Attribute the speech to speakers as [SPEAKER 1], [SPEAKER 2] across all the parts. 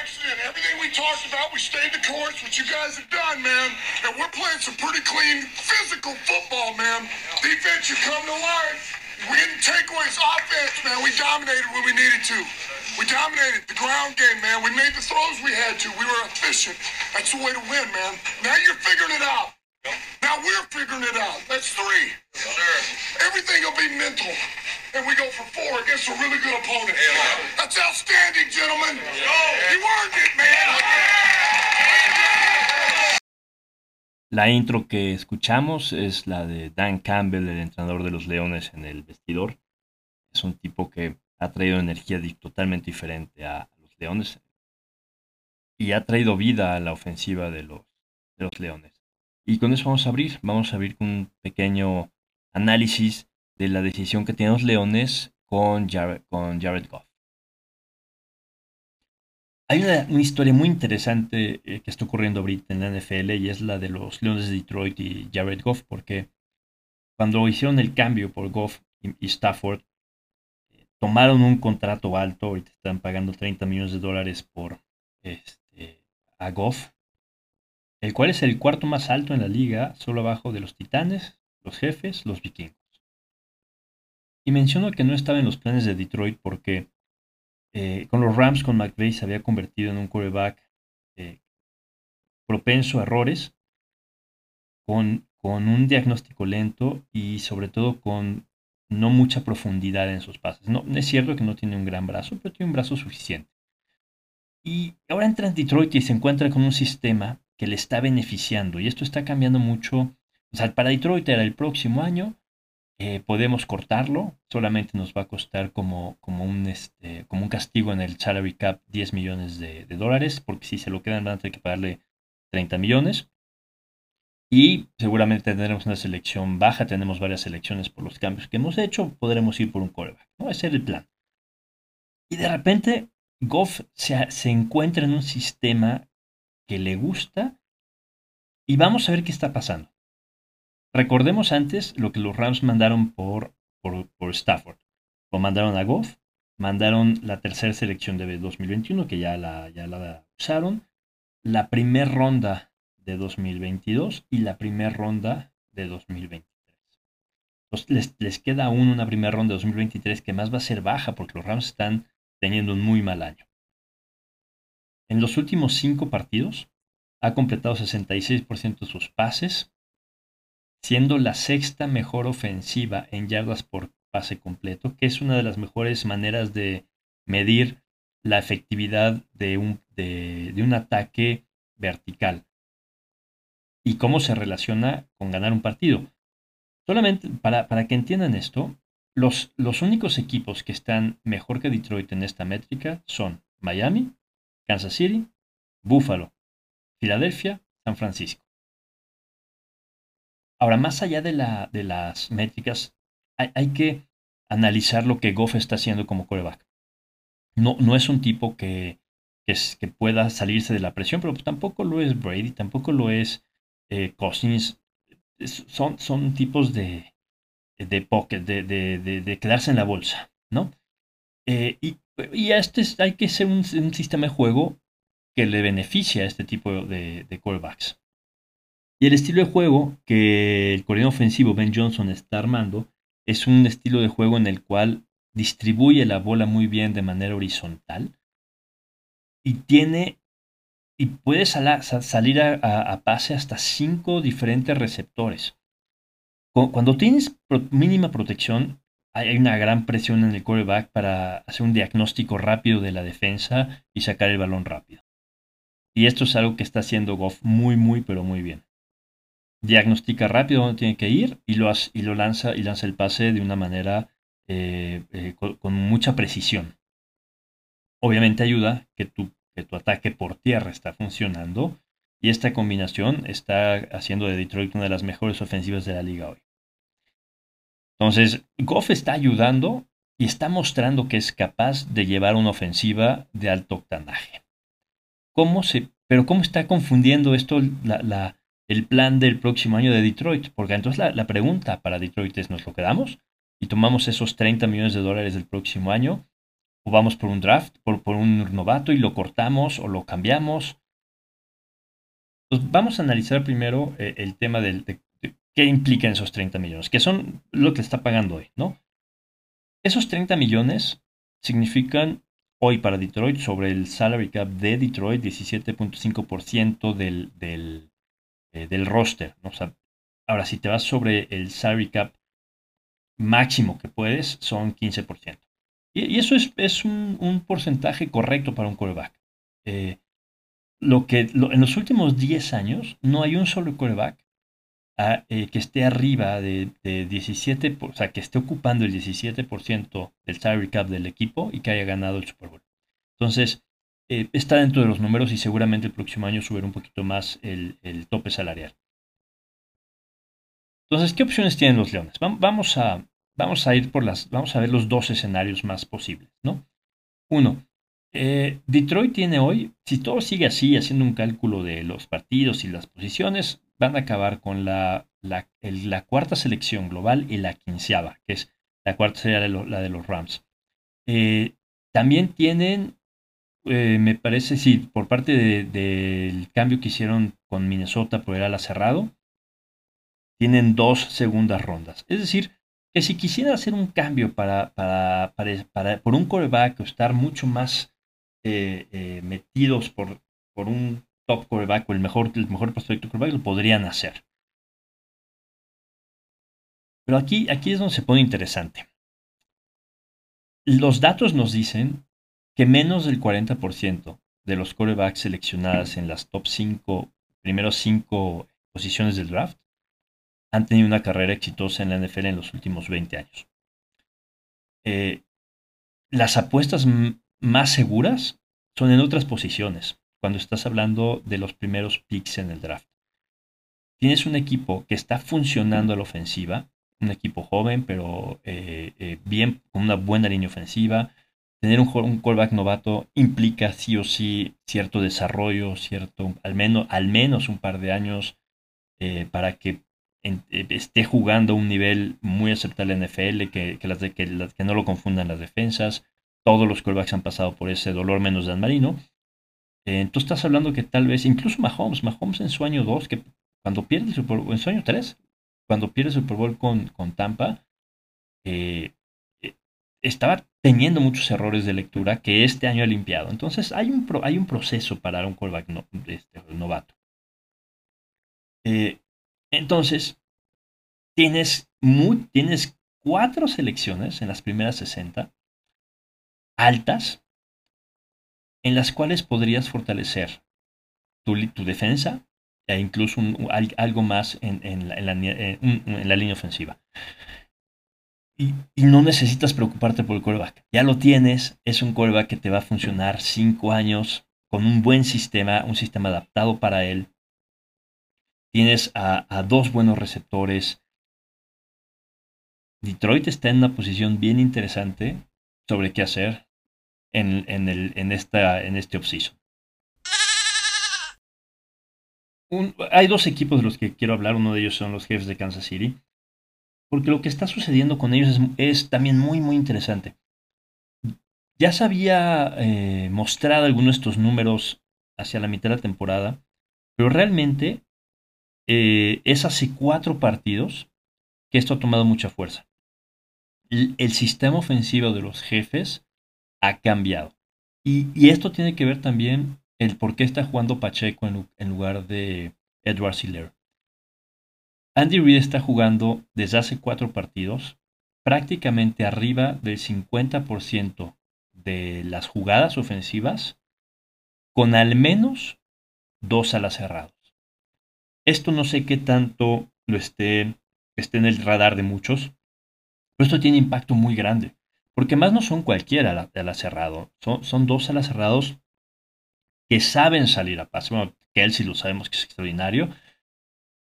[SPEAKER 1] accident. Everything we talked about, we stayed the course, what you guys have done, man. And we're playing some pretty clean, physical football, man. Defense, you come to life. We didn't take away his offense, man. We dominated when we needed to. We dominated the ground game, man. We made the throws we had to. We were efficient. That's the way to win, man. Now you're figuring it out. Now we're figuring it out. That's three.
[SPEAKER 2] Sure.
[SPEAKER 1] Everything will be mental. And we go for four against a really good opponent. That's outstanding, gentlemen. You earned it, man.
[SPEAKER 3] La intro que escuchamos es la de Dan Campbell, el entrenador de los Leones en el vestidor. Es un tipo que ha traído energía totalmente diferente a los Leones y ha traído vida a la ofensiva de los, de los Leones. Y con eso vamos a abrir. Vamos a abrir con un pequeño análisis de la decisión que tienen los Leones con Jared, con Jared Goff. Hay una, historia muy interesante eh, que está ocurriendo ahorita en la NFL y es la de los Leones de Detroit y Jared Goff, porque cuando hicieron el cambio por Goff y, Stafford, tomaron un contrato alto, ahorita están pagando 30 millones de dólares por este, a Goff, el cual es el cuarto más alto en la liga, solo abajo de los Titanes, los Jefes, los Vikingos. Y menciono que no estaba en los planes de Detroit porque eh, con los Rams, con McVay, se había convertido en un quarterback eh, propenso a errores, con, un diagnóstico lento y sobre todo con no mucha profundidad en sus pases. No, es cierto que no tiene un gran brazo, pero tiene un brazo suficiente. Y ahora entra en Detroit y se encuentra con un sistema que le está beneficiando. Y esto está cambiando mucho. O sea, para Detroit era el próximo año. Eh, podemos cortarlo. Solamente nos va a costar como, como, un, este, como un castigo en el salary cap 10 millones de, dólares. Porque si se lo quedan van a tener que pagarle 30 millones. Y seguramente tendremos una selección baja. Tenemos varias selecciones por los cambios que hemos hecho. Podremos ir por un coreback. ¿no? Ese era el plan. Y de repente Goff se, se encuentra en un sistema que le gusta y vamos a ver qué está pasando. Recordemos antes lo que los Rams mandaron por, por, por Stafford. Lo mandaron a Goff, mandaron la tercera selección de 2021, que ya la, ya la usaron, la primera ronda de 2022 y la primera ronda de 2023. Entonces les, les queda aún una primera ronda de 2023 que más va a ser baja porque los Rams están teniendo un muy mal año. En los últimos cinco partidos ha completado 66% de sus pases, siendo la sexta mejor ofensiva en yardas por pase completo, que es una de las mejores maneras de medir la efectividad de un, de, un ataque vertical y cómo se relaciona con ganar un partido. Solamente para, para que entiendan esto, los, los, únicos equipos que están mejor que Detroit en esta métrica son Miami, Kansas City, Buffalo, Filadelfia, San Francisco. Ahora, más allá de, la, de las métricas, hay, hay, que analizar lo que Goff está haciendo como coreback. No, no es un tipo que, que, es, que, pueda salirse de la presión, pero tampoco lo es Brady, tampoco lo es eh, Cousins. Es, son, son tipos de, de pocket, de, de, de, quedarse en la bolsa, ¿no? Eh, y, y, a este hay que ser un, un, sistema de juego que le beneficie a este tipo de, de quarterbacks. Y el estilo de juego que el coreano ofensivo Ben Johnson está armando es un estilo de juego en el cual distribuye la bola muy bien de manera horizontal y tiene y puede sal, salir a pase hasta cinco diferentes receptores. Cuando tienes mínima protección, hay una gran presión en el quarterback para hacer un diagnóstico rápido de la defensa y sacar el balón rápido. Y esto es algo que está haciendo Goff muy, muy, pero muy bien. Diagnostica rápido dónde tiene que ir y lo, y lo lanza y lanza el pase de una manera eh, eh, con, mucha precisión. Obviamente ayuda que tu, que tu ataque por tierra está funcionando y esta combinación está haciendo de Detroit una de las mejores ofensivas de la liga hoy. Entonces, Goff está ayudando y está mostrando que es capaz de llevar una ofensiva de alto octanaje. ¿Cómo se, pero ¿cómo está confundiendo esto la, el plan del próximo año de Detroit? Porque entonces la, la, pregunta para Detroit es, ¿nos lo quedamos? Y tomamos esos 30 millones de dólares del próximo año o vamos por un draft, por, por un novato y lo cortamos o lo cambiamos. Pues vamos a analizar primero eh, el tema del, de, qué implican esos 30 millones, que son lo que está pagando hoy, ¿no? Esos 30 millones significan hoy para Detroit sobre el salary cap de Detroit 17.5% del, del, eh, del roster. ahora, si te vas sobre el salary cap máximo que puedes, son 15%. Y, eso es, un, porcentaje correcto para un quarterback. Eh, lo que en los últimos 10 años no hay un solo quarterback eh, que esté arriba de, 17, o sea, que esté ocupando el 17% del salary cap del equipo y que haya ganado el Super Bowl. Entonces, eh, está dentro de los números y seguramente el próximo año subirá un poquito más el, tope salarial. Entonces, ¿qué opciones tienen los Leones? Vamos a, vamos a ir por las, vamos a ver los dos escenarios más posibles, ¿no? Uno, eh, Detroit tiene hoy, si todo sigue así, haciendo un cálculo de los partidos y las posiciones, van a acabar con la, la, cuarta selección global y la quinceava, que es la cuarta sería la de los Rams. Eh, también tienen, eh, me parece, sí, por parte del cambio que hicieron con Minnesota por el ala cerrado, tienen dos segundas rondas. Es decir, que si quisiera hacer un cambio para, para, para, por un coreback o estar mucho más eh, metidos por, por un top quarterback o el mejor, el mejor prospecto quarterback, lo podrían hacer. Pero aquí, aquí es donde se pone interesante. Los datos nos dicen que menos del 40% de los quarterbacks seleccionados en las top 5, primeros 5 posiciones del draft, han tenido una carrera exitosa en la NFL en los últimos 20 años. Eh, las apuestas más seguras son en otras posiciones cuando estás hablando de los primeros picks en el draft. Tienes un equipo que está funcionando a la ofensiva, un equipo joven, pero eh, eh, bien, con una buena línea ofensiva. Tener un, un callback novato implica sí o sí cierto desarrollo, cierto, al menos, un par de años eh, para que esté jugando a un nivel muy aceptable en NFL, que, que, las no lo confundan las defensas. Todos los callbacks han pasado por ese dolor menos Dan Marino. Eh, tú estás hablando que tal vez, incluso Mahomes, Mahomes en su año 2, que cuando pierde el en su año 3, cuando pierde el Super Bowl con, con Tampa, eh, eh, estaba teniendo muchos errores de lectura que este año ha limpiado. Entonces hay un, hay un proceso para un callback este, novato. entonces, tienes, tienes cuatro selecciones en las primeras 60 altas en las cuales podrías fortalecer tu, defensa e incluso algo más en, la, línea ofensiva. Y, no necesitas preocuparte por el coreback. Ya lo tienes, es un coreback que te va a funcionar cinco años con un buen sistema, un sistema adaptado para él. Tienes a, dos buenos receptores. Detroit está en una posición bien interesante sobre qué hacer en, en, el, en, esta, en este offseason. hay dos equipos de los que quiero hablar, uno de ellos son los jefes de Kansas City, porque lo que está sucediendo con ellos es, también muy, muy interesante. Ya se había eh, mostrado algunos de estos números hacia la mitad de la temporada, pero realmente eh, es hace cuatro partidos que esto ha tomado mucha fuerza. el sistema ofensivo de los jefes ha cambiado. Y, esto tiene que ver también el por qué está jugando Pacheco en, lugar de Edward Siller. Andy Reid está jugando desde hace cuatro partidos prácticamente arriba del 50% de las jugadas ofensivas con al menos dos alas cerrados. Esto no sé qué tanto lo esté, esté en el radar de muchos, pero esto tiene impacto muy grande. Porque más no son cualquiera de ala cerrado. Son, son dos alas cerrados que saben salir a pase. Bueno, Kelsey lo sabemos que es extraordinario.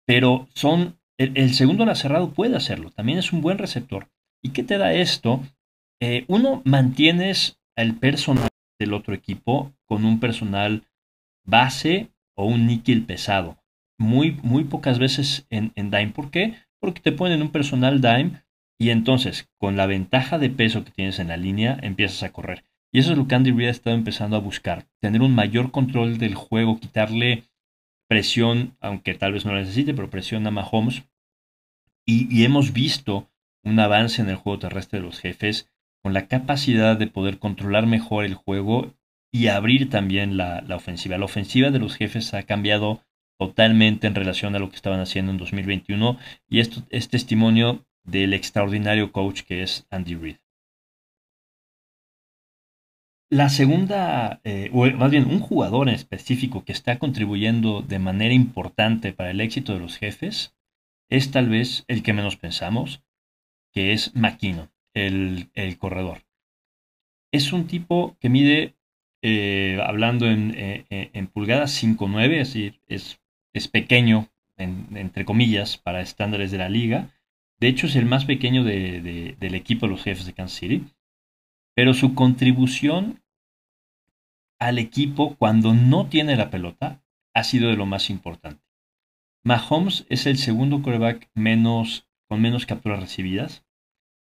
[SPEAKER 3] Pero son. El, segundo ala cerrado puede hacerlo. También es un buen receptor. ¿Y qué te da esto? Eh, uno, mantienes el personal del otro equipo con un personal base o un níquel pesado. Muy, muy pocas veces en, en Dime. ¿Por qué? Porque te ponen un personal Dime y entonces, con la ventaja de peso que tienes en la línea, empiezas a correr. Y eso es lo que Andy Reid ha estado empezando a buscar, tener un mayor control del juego, quitarle presión, aunque tal vez no la necesite, pero presión a Mahomes. Y, hemos visto un avance en el juego terrestre de los jefes con la capacidad de poder controlar mejor el juego y abrir también la, la ofensiva. La ofensiva de los jefes ha cambiado totalmente en relación a lo que estaban haciendo en 2021 y esto es testimonio del extraordinario coach que es Andy Reid. La segunda, eh, o más bien un jugador en específico que está contribuyendo de manera importante para el éxito de los jefes es tal vez el que menos pensamos, que es McKinnon, el, corredor. Es un tipo que mide, eh, hablando en, eh, en pulgadas 5'9, es decir, es es pequeño, entre comillas, para estándares de la liga. De hecho, es el más pequeño del equipo de los jefes de Kansas City. Pero su contribución al equipo cuando no tiene la pelota ha sido de lo más importante. Mahomes es el segundo menos, con menos capturas recibidas.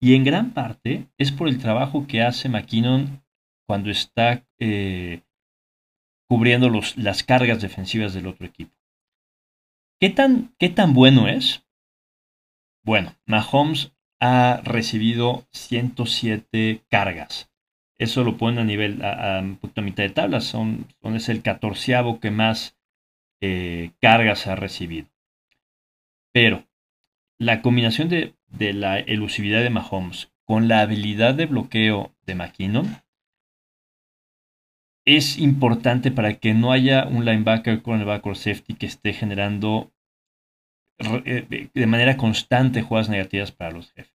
[SPEAKER 3] Y en gran parte es por el trabajo que hace McKinnon cuando está eh, cubriendo las cargas defensivas del otro equipo. ¿Qué tan, qué tan bueno es? Bueno, Mahomes ha recibido 107 cargas. Eso lo pone a nivel, a, mitad de tabla. Son, es el catorceavo que más eh, cargas ha recibido. Pero la combinación de, de, la elusividad de Mahomes con la habilidad de bloqueo de McKinnon es importante para que no haya un linebacker, cornerback o safety que esté generando eh, de manera constante jugadas negativas para los jefes.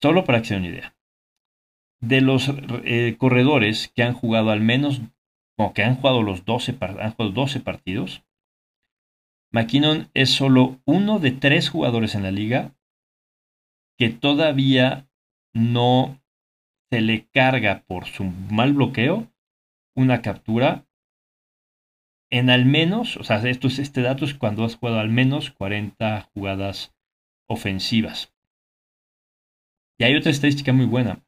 [SPEAKER 3] Solo para que se den una idea. De los eh, corredores que han jugado al menos, o que han jugado los 12, han jugado 12 partidos, McKinnon es solo uno de tres jugadores en la liga que todavía no se le carga por su mal bloqueo una captura. En al menos, o sea, esto es, este dato es cuando has jugado al menos 40 jugadas ofensivas. Y hay otra estadística muy buena,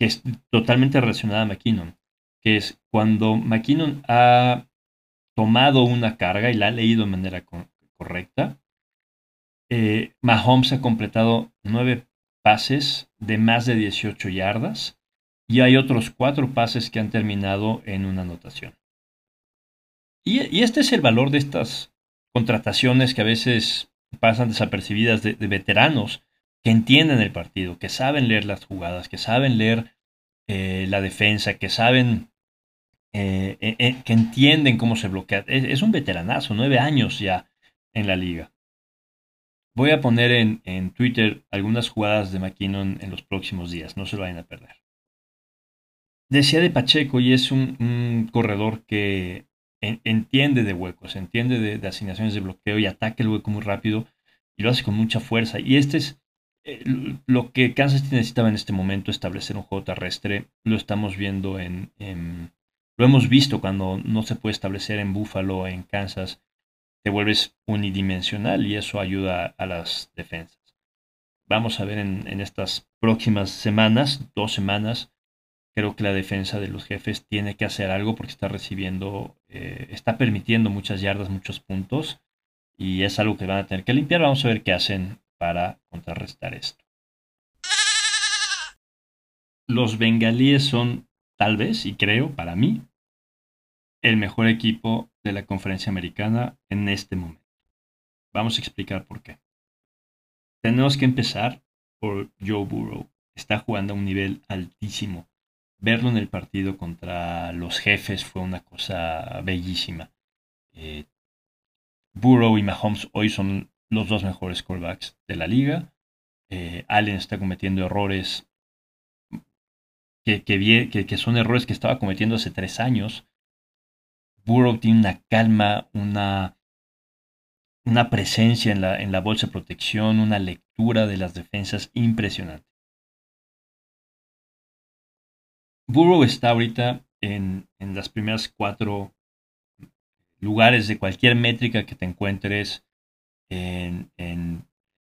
[SPEAKER 3] que es totalmente relacionada a McKinnon, que es cuando McKinnon ha tomado una carga y la ha leído de manera correcta, eh, Mahomes ha completado nueve pases de más de 18 yardas y hay otros cuatro pases que han terminado en una anotación. Y, este es el valor de estas contrataciones que a veces pasan desapercibidas de, veteranos que entienden el partido, que saben leer las jugadas, que saben leer eh, la defensa, que saben, eh, eh, que entienden cómo se bloquea. Es, un veteranazo, nueve años ya en la liga. Voy a poner en, en Twitter algunas jugadas de McKinnon en los próximos días, no se lo vayan a perder. Decía de Pacheco y es un, corredor que entiende de huecos, entiende de, asignaciones de bloqueo y ataca el hueco muy rápido y lo hace con mucha fuerza. Y este es lo que Kansas necesitaba en este momento, establecer un juego terrestre. Lo estamos viendo en, lo hemos visto cuando no se puede establecer en Buffalo, en Kansas, te vuelves unidimensional y eso ayuda a las defensas. Vamos a ver en, en estas próximas semanas, dos semanas, creo que la defensa de los jefes tiene que hacer algo porque está recibiendo, eh, está permitiendo muchas yardas, muchos puntos y es algo que van a tener que limpiar. Vamos a ver qué hacen para contrarrestar esto. Los bengalíes son, tal vez, y creo, para mí, el mejor equipo de la conferencia americana en este momento. Vamos a explicar por qué. Tenemos que empezar por Joe Burrow. Está jugando a un nivel altísimo verlo en el partido contra los jefes fue una cosa bellísima. Eh, Burrow y Mahomes hoy son los dos mejores callbacks de la liga. Eh, Allen está cometiendo errores que, son errores que estaba cometiendo hace tres años. Burrow tiene una calma, una, presencia en la, en bolsa de protección, una lectura de las defensas impresionante. Burrow está ahorita en, las primeras cuatro lugares de cualquier métrica que te encuentres en, en,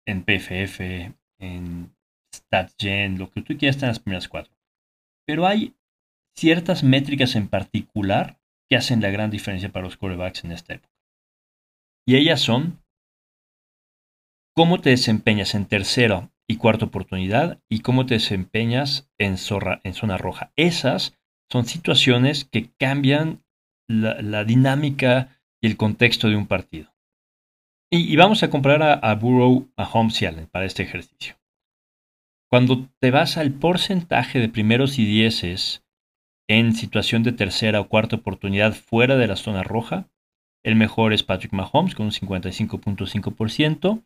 [SPEAKER 3] en PFF, en StatsGen, lo que tú quieras está en las primeras cuatro. pero hay ciertas métricas en particular que hacen la gran diferencia para los quarterbacks en esta época. Y ellas son cómo te desempeñas en tercera y cuarta oportunidad y cómo te desempeñas en, en zona roja. Esas son situaciones que cambian la, dinámica y el contexto de un partido. Y, vamos a comparar a, a Burrow, a Holmes y Allen para este ejercicio. Cuando te vas al porcentaje de primeros y dieces en situación de tercera o cuarta oportunidad fuera de la zona roja, el mejor es Patrick Mahomes con un 55.5%.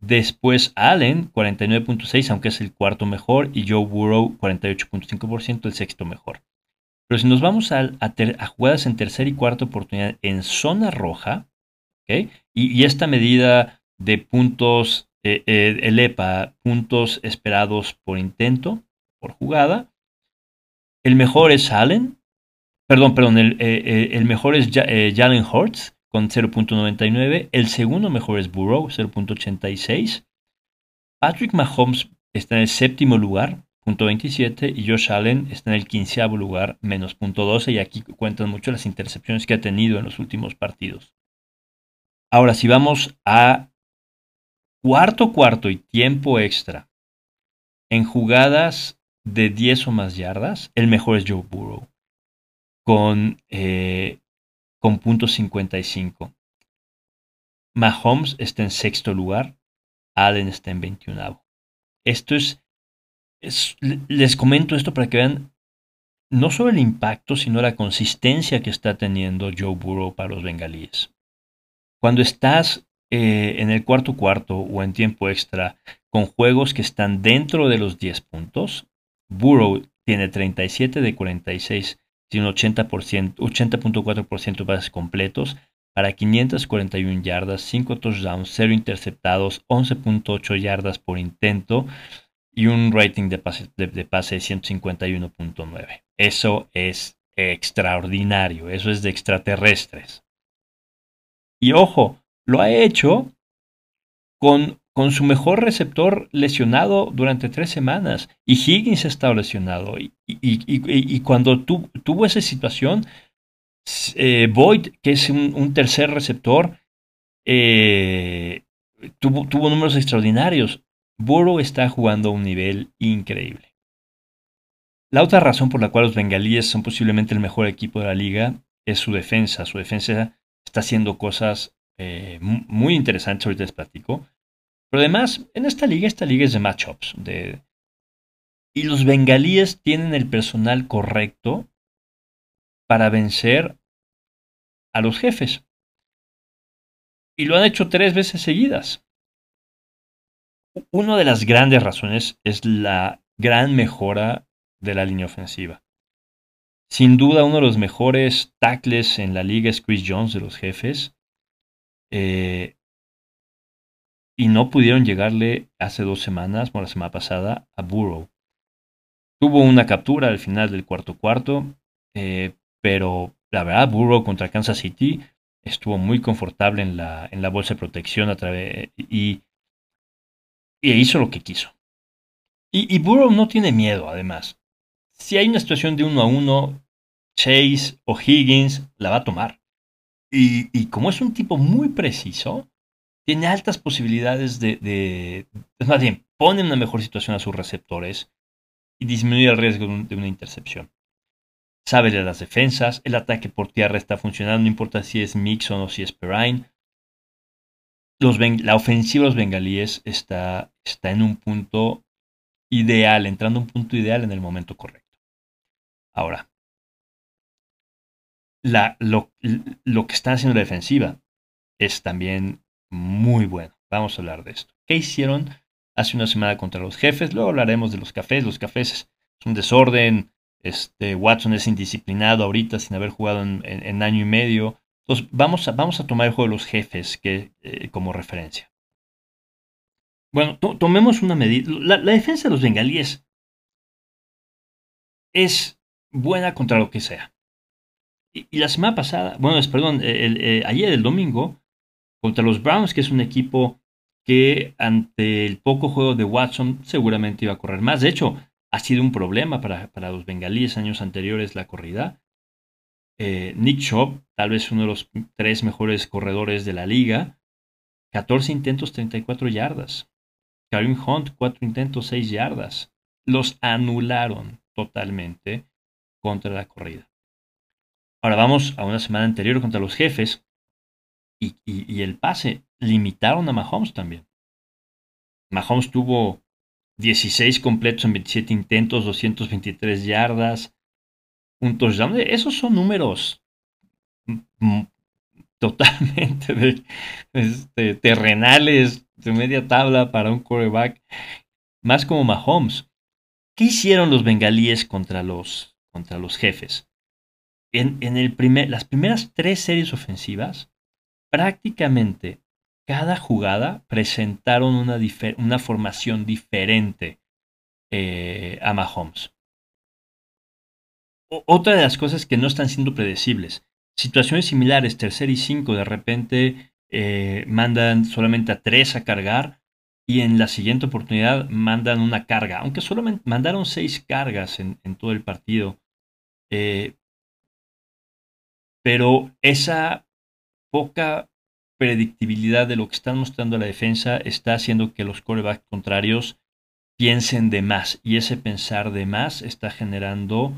[SPEAKER 3] Después Allen, 49.6, aunque es el cuarto mejor. Y Joe Burrow, 48.5%, el sexto mejor. Pero si nos vamos a, jugadas en tercera y cuarta oportunidad en zona roja, y, esta medida de puntos, eh, eh, el EPA, puntos esperados por intento, por jugada, el mejor es Allen, perdón, perdón, el, eh, mejor es Jalen Hurts con 0.99, el segundo mejor es Burrow, 0.86, Patrick Mahomes está en el séptimo lugar .27 y Josh Allen está en el quinceavo lugar, menos .12 y aquí cuentan mucho las intercepciones que ha tenido en los últimos partidos. Ahora, si vamos a cuarto cuarto y tiempo extra en jugadas de 10 o más yardas, el mejor es Joe Burrow con, eh, con .55. Mahomes está en sexto lugar, Allen está en 21. Esto es les comento esto para que vean no solo el impacto, sino la consistencia que está teniendo Joe Burrow para los bengalíes. Cuando estás eh, en el cuarto cuarto o en tiempo extra con juegos que están dentro de los 10 puntos, Burrow tiene 37 de 46, tiene 80%, 80.4% de bases completos para 541 yardas, 5 touchdowns, 0 interceptados, 11.8 yardas por intento, y un rating de pase de, 151.9. Eso es extraordinario, eso es de extraterrestres. Y ojo, lo ha hecho con, con su mejor receptor lesionado durante tres semanas. Y Higgins ha estado lesionado. Y, y, cuando tuvo esa situación, eh, Boyd, que es un, tercer receptor, eh, tuvo, tuvo números extraordinarios. Burrow está jugando a un nivel increíble. La otra razón por la cual los bengalíes son posiblemente el mejor equipo de la liga es su defensa. Su defensa está haciendo cosas eh, muy interesantes, ahorita les platico. Pero además, en esta liga, esta liga es de matchups. De... Y los bengalíes tienen el personal correcto para vencer a los jefes. Y lo han hecho tres veces seguidas. Una de las grandes razones es la gran mejora de la línea ofensiva. Sin duda, uno de los mejores tackles en la liga es Chris Jones de los jefes. Eh, y no pudieron llegarle hace dos semanas, o la semana pasada, a Burrow. Tuvo una captura al final del cuarto cuarto, eh, pero la verdad, Burrow contra Kansas City estuvo muy confortable en la, en la bolsa de protección a y y hizo lo que quiso. Y, Burrow no tiene miedo, además. Si hay una situación de uno a uno, Chase o Higgins la va a tomar. Y, como es un tipo muy preciso, tiene altas posibilidades de, de, más bien, pone una mejor situación a sus receptores y disminuye el riesgo de, una intercepción. Sabe de las defensas, el ataque por tierra está funcionando, no importa si es Mixon o si es Perrine la ofensiva de los bengalíes está, está en un punto ideal, entrando a un punto ideal en el momento correcto. Ahora, la, lo, que está haciendo la defensiva es también muy bueno. Vamos a hablar de esto. ¿Qué hicieron hace una semana contra los jefes? Luego hablaremos de los cafés. Los cafés es un desorden. Este, Watson es indisciplinado ahorita sin haber jugado en año y medio. Entonces, vamos a, tomar el juego de los jefes eh, como referencia. Bueno, tomemos una medida. La, defensa de los bengalíes es buena contra lo que sea. Y, la semana pasada, bueno, perdón, el, eh, ayer, el domingo, contra los Browns, que es un equipo que ante el poco juego de Watson seguramente iba a correr más. De hecho, ha sido un problema para, los bengalíes años anteriores la corrida. Eh, Nick Chubb, tal vez uno de los tres mejores corredores de la liga, 14 intentos, 34 yardas. Karim Hunt, 4 intentos, 6 yardas. Los anularon totalmente contra la corrida. Ahora vamos a una semana anterior contra los jefes y, el pase. Limitaron a Mahomes también. Mahomes tuvo 16 completos en 27 intentos, 223 yardas, un touchdown. Esos son números totalmente este, terrenales, de media tabla para un quarterback, más como Mahomes. ¿Qué hicieron los bengalíes contra los, contra los jefes? En, en el primer, las primeras tres series ofensivas, prácticamente cada jugada presentaron una, una formación diferente eh, a Mahomes. otra de las cosas que no están siendo predecibles, situaciones similares, tercer y cinco, de repente eh, mandan solamente a tres a cargar y en la siguiente oportunidad mandan una carga, aunque solamente mandaron seis cargas en, todo el partido. Eh, pero esa poca predictibilidad de lo que están mostrando la defensa está haciendo que los corebacks contrarios piensen de más y ese pensar de más está generando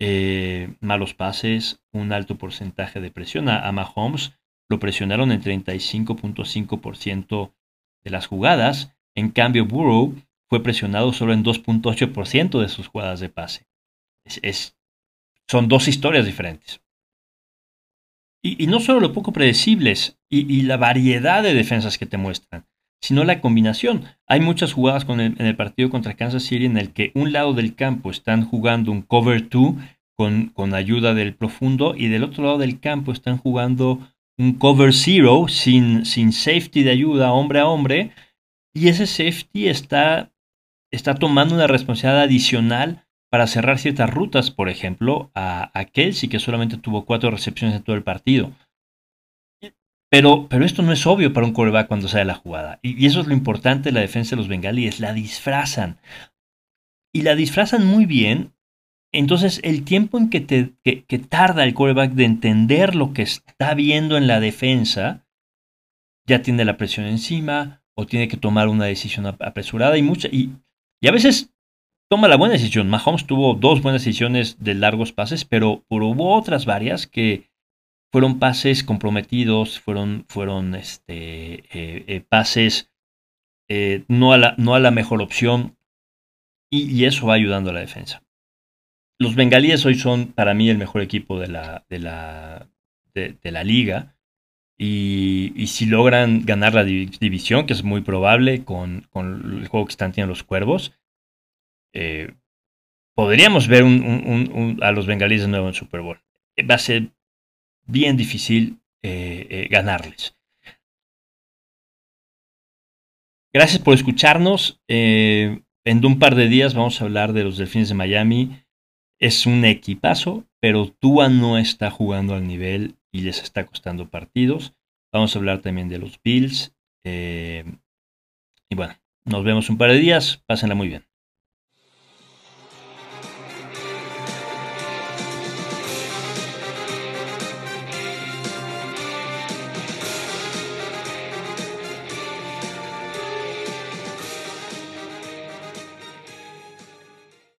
[SPEAKER 3] eh, malos pases, un alto porcentaje de presión. A, Mahomes lo presionaron en 35.5% de las jugadas, en cambio Burrow fue presionado solo en 2.8% de sus jugadas de pase. es, son dos historias diferentes. Y, no solo lo poco predecibles y, la variedad de defensas que te muestran, sino la combinación. Hay muchas jugadas en el partido contra Kansas City en el que un lado del campo están jugando un cover 2 con, con ayuda del profundo y del otro lado del campo están jugando un cover zero sin, sin safety de ayuda hombre a hombre y ese safety está, está tomando una responsabilidad adicional para cerrar ciertas rutas, por ejemplo, a, Kelsey, que solamente tuvo cuatro recepciones en todo el partido. Pero, pero esto no es obvio para un quarterback cuando sale la jugada. Y, eso es lo importante de la defensa de los bengalíes. La disfrazan. Y la disfrazan muy bien. Entonces, el tiempo en que, te, que, tarda el quarterback de entender lo que está viendo en la defensa, ya tiene la presión encima o tiene que tomar una decisión apresurada y mucha. Y, y a veces toma la buena decisión. Mahomes tuvo dos buenas decisiones de largos pases, pero, hubo otras varias que fueron pases comprometidos, fueron, fueron este, eh, eh, pases eh, no, a la, no, a la, mejor opción, y, eso va ayudando a la defensa. Los bengalíes hoy son para mí el mejor equipo de la, de la, de, la liga. Y, y, si logran ganar la división, que es muy probable con, con el juego que están teniendo los cuervos, eh, podríamos ver a los bengalíes de nuevo en Super Bowl. Eh, va a ser bien difícil eh, ganarles. Gracias por escucharnos. en un par de días vamos a hablar de los Delfines de Miami. Es un equipazo, pero Tua no está jugando al nivel y les está costando partidos. Vamos a hablar también de los Bills. y bueno, nos vemos un par de días. Pásenla muy bien.